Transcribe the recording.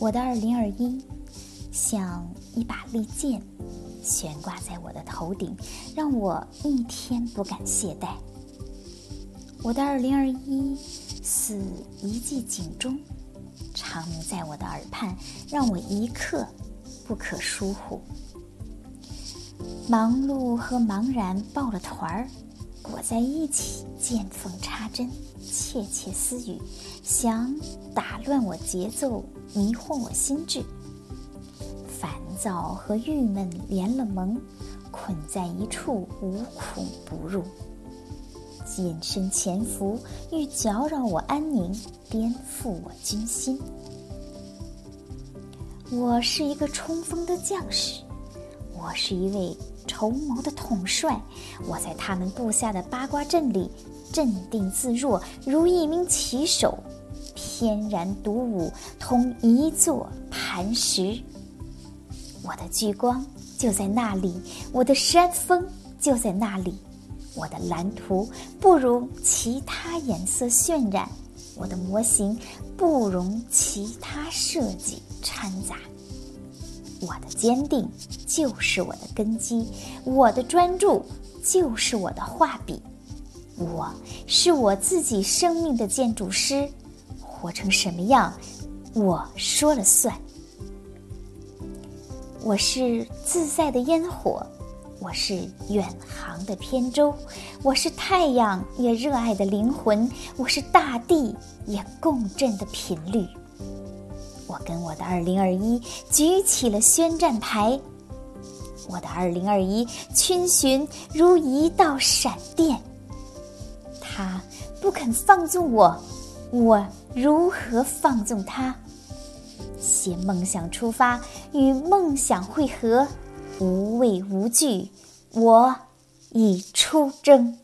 我的二零二一像一把利剑，悬挂在我的头顶，让我一天不敢懈怠。我的二零二一似一记警钟，长鸣在我的耳畔，让我一刻不可疏忽。忙碌和茫然抱了团儿，裹在一起，见缝插针，窃窃私语，想打乱我节奏，迷惑我心智。烦躁和郁闷连了盟，捆在一处，无孔不入。眼身潜伏，欲搅扰我安宁，颠覆我军心。我是一个冲锋的将士，我是一位筹谋的统帅。我在他们布下的八卦阵里，镇定自若，如一名棋手，翩然独舞，同一座磐石。我的聚光就在那里，我的山峰就在那里。我的蓝图不容其他颜色渲染，我的模型不容其他设计掺杂。我的坚定就是我的根基，我的专注就是我的画笔。我是我自己生命的建筑师，活成什么样，我说了算。我是自在的烟火。我是远航的扁舟，我是太阳也热爱的灵魂，我是大地也共振的频率。我跟我的二零二一举起了宣战牌，我的二零二一逡巡如一道闪电，他不肯放纵我，我如何放纵他？携梦想出发，与梦想汇合。无畏无惧，我已出征。